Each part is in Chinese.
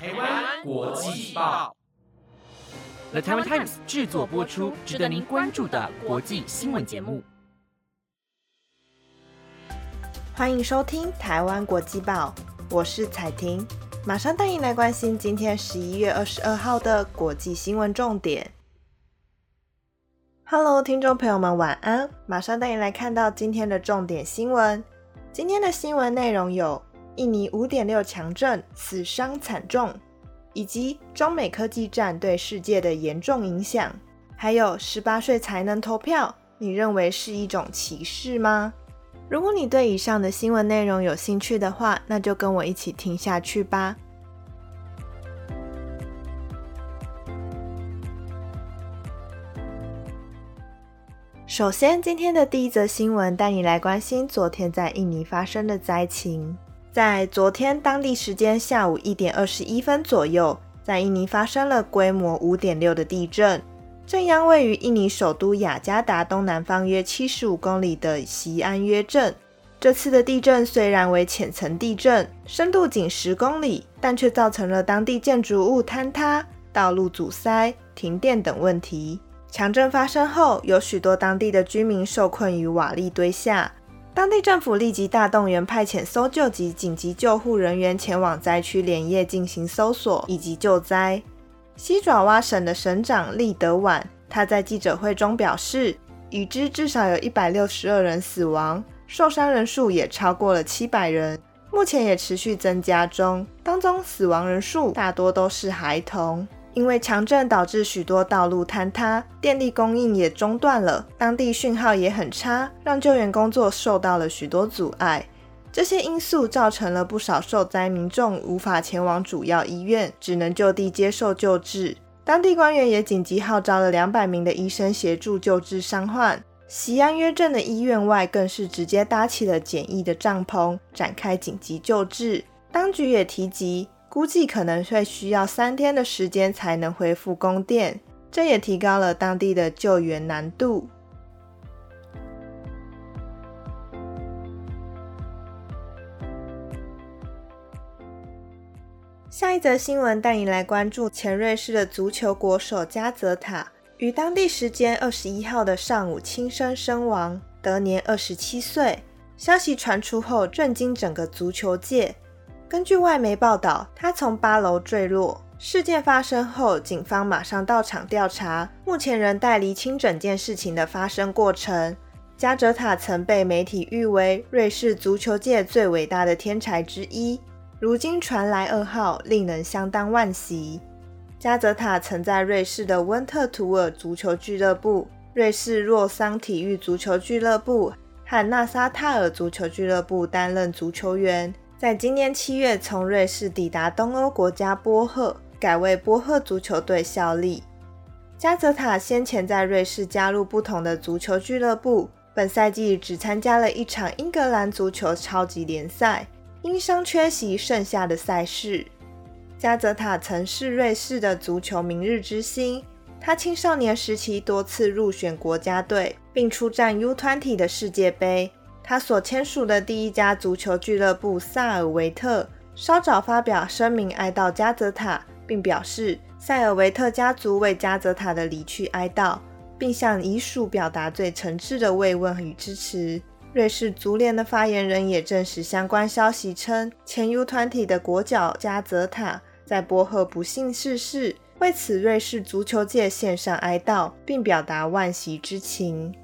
台湾国际报，The Taiwan Times 制作播出，值得您关注的国际新闻节目。欢迎收听台湾国际报，我是彩婷，马上带您来关心今天十一月二十二号的国际新闻重点。Hello，听众朋友们，晚安！马上带你来看到今天的重点新闻。今天的新闻内容有：印尼五点六强震死伤惨重，以及中美科技战对世界的严重影响，还有十八岁才能投票，你认为是一种歧视吗？如果你对以上的新闻内容有兴趣的话，那就跟我一起听下去吧。首先，今天的第一则新闻带你来关心昨天在印尼发生的灾情。在昨天当地时间下午一点二十一分左右，在印尼发生了规模五点六的地震，震央位于印尼首都雅加达东南方约七十五公里的西安约镇。这次的地震虽然为浅层地震，深度仅十公里，但却造成了当地建筑物坍塌、道路阻塞、停电等问题。强震发生后，有许多当地的居民受困于瓦砾堆下。当地政府立即大动员，派遣搜救及紧急救护人员前往灾区连夜进行搜索以及救灾。西爪哇省的省长利德晚他在记者会中表示，已知至少有一百六十二人死亡，受伤人数也超过了七百人，目前也持续增加中，当中死亡人数大多都是孩童。因为强震导致许多道路坍塌，电力供应也中断了，当地讯号也很差，让救援工作受到了许多阻碍。这些因素造成了不少受灾民众无法前往主要医院，只能就地接受救治。当地官员也紧急号召了两百名的医生协助救治伤患。西安约镇的医院外更是直接搭起了简易的帐篷，展开紧急救治。当局也提及。估计可能会需要三天的时间才能恢复供电，这也提高了当地的救援难度。下一则新闻带你来关注前瑞士的足球国手加泽塔，于当地时间二十一号的上午轻生身亡，得年二十七岁。消息传出后，震惊整个足球界。根据外媒报道，他从八楼坠落。事件发生后，警方马上到场调查，目前仍待厘清整件事情的发生过程。加泽塔曾被媒体誉为瑞士足球界最伟大的天才之一，如今传来噩耗，令人相当惋惜。加泽塔曾在瑞士的温特图尔足球俱乐部、瑞士洛桑体育足球俱乐部和纳沙塔尔足球俱乐部担任足球员。在今年七月，从瑞士抵达东欧国家波赫，改为波赫足球队效力。加泽塔先前在瑞士加入不同的足球俱乐部，本赛季只参加了一场英格兰足球超级联赛，因伤缺席剩下的赛事。加泽塔曾是瑞士的足球明日之星，他青少年时期多次入选国家队，并出战 U20 的世界杯。他所签署的第一家足球俱乐部萨尔维特稍早发表声明哀悼加泽塔，并表示塞尔维特家族为加泽塔的离去哀悼，并向遗属表达最诚挚的慰问与支持。瑞士足联的发言人也证实相关消息，称前 U 团体的国脚加泽塔在波赫不幸逝世，为此瑞士足球界献上哀悼，并表达惋惜之情。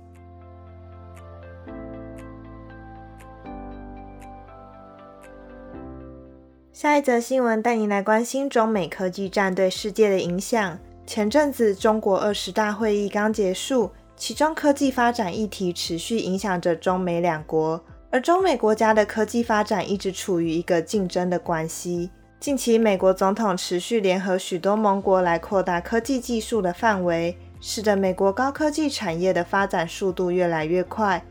下一则新闻带您来关心中美科技战对世界的影响。前阵子中国二十大会议刚结束，其中科技发展议题持续影响着中美两国，而中美国家的科技发展一直处于一个竞争的关系。近期，美国总统持续联合许多盟国来扩大科技技术的范围，使得美国高科技产业的发展速度越来越快。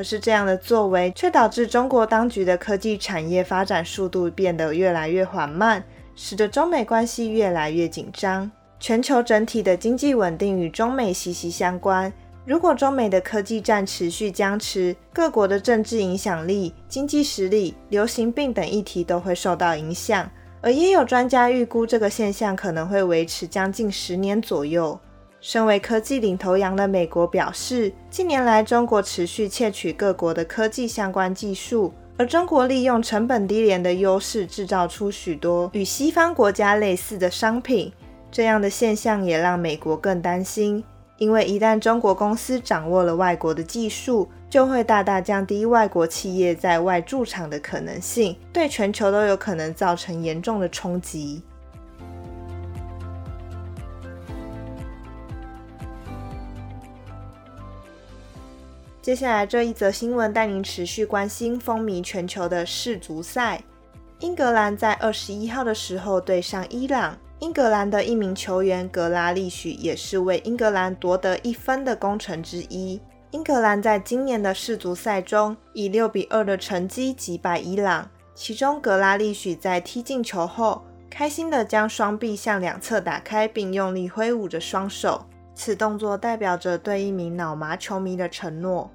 可是，这样的作为却导致中国当局的科技产业发展速度变得越来越缓慢，使得中美关系越来越紧张。全球整体的经济稳定与中美息息相关。如果中美的科技战持续僵持，各国的政治影响力、经济实力、流行病等议题都会受到影响。而也有专家预估这个现象可能会维持将近十年左右。身为科技领头羊的美国表示，近年来中国持续窃取各国的科技相关技术，而中国利用成本低廉的优势制造出许多与西方国家类似的商品。这样的现象也让美国更担心，因为一旦中国公司掌握了外国的技术，就会大大降低外国企业在外驻场的可能性，对全球都有可能造成严重的冲击。接下来这一则新闻带您持续关心风靡全球的世足赛。英格兰在二十一号的时候对上伊朗，英格兰的一名球员格拉利许也是为英格兰夺得一分的功臣之一。英格兰在今年的世足赛中以六比二的成绩击败伊朗，其中格拉利许在踢进球后，开心地将双臂向两侧打开，并用力挥舞着双手。此动作代表着对一名脑麻球迷的承诺。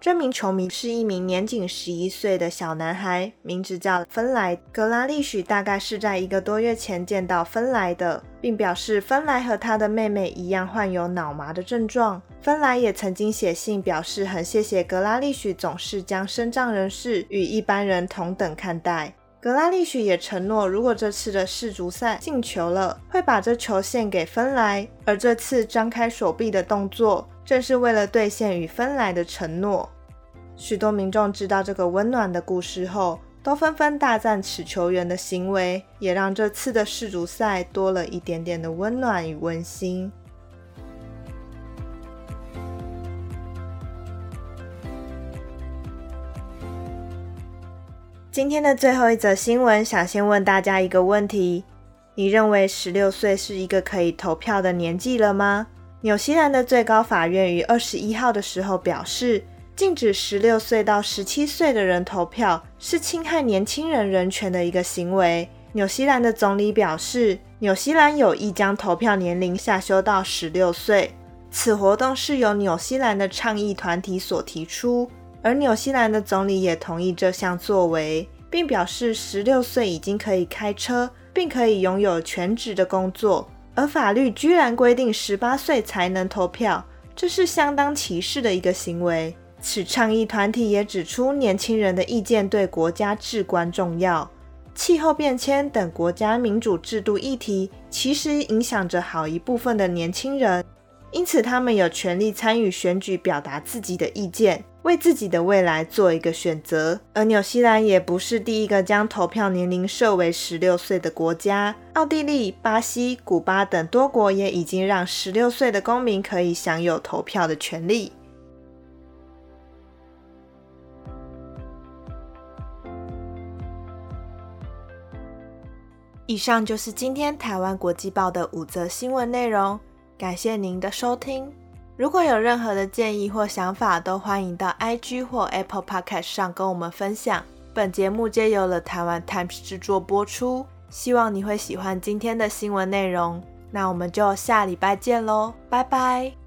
这名球迷是一名年仅十一岁的小男孩，名字叫芬莱。格拉利许大概是在一个多月前见到芬莱的，并表示芬莱和他的妹妹一样患有脑麻的症状。芬莱也曾经写信表示很谢谢格拉利许总是将身障人士与一般人同等看待。格拉利许也承诺，如果这次的世足赛进球了，会把这球献给芬莱。而这次张开手臂的动作，正是为了兑现与芬莱的承诺。许多民众知道这个温暖的故事后，都纷纷大赞此球员的行为，也让这次的世足赛多了一点点的温暖与温馨。今天的最后一则新闻，想先问大家一个问题：你认为十六岁是一个可以投票的年纪了吗？纽西兰的最高法院于二十一号的时候表示，禁止十六岁到十七岁的人投票是侵害年轻人人权的一个行为。纽西兰的总理表示，纽西兰有意将投票年龄下修到十六岁。此活动是由纽西兰的倡议团体所提出。而纽西兰的总理也同意这项作为，并表示十六岁已经可以开车，并可以拥有全职的工作。而法律居然规定十八岁才能投票，这是相当歧视的一个行为。此倡议团体也指出，年轻人的意见对国家至关重要。气候变迁等国家民主制度议题，其实影响着好一部分的年轻人，因此他们有权利参与选举，表达自己的意见。为自己的未来做一个选择，而纽西兰也不是第一个将投票年龄设为十六岁的国家。奥地利、巴西、古巴等多国也已经让十六岁的公民可以享有投票的权利。以上就是今天台湾国际报的五则新闻内容，感谢您的收听。如果有任何的建议或想法，都欢迎到 IG 或 Apple Podcast 上跟我们分享。本节目皆由了台湾 Times 制作播出，希望你会喜欢今天的新闻内容。那我们就下礼拜见喽，拜拜。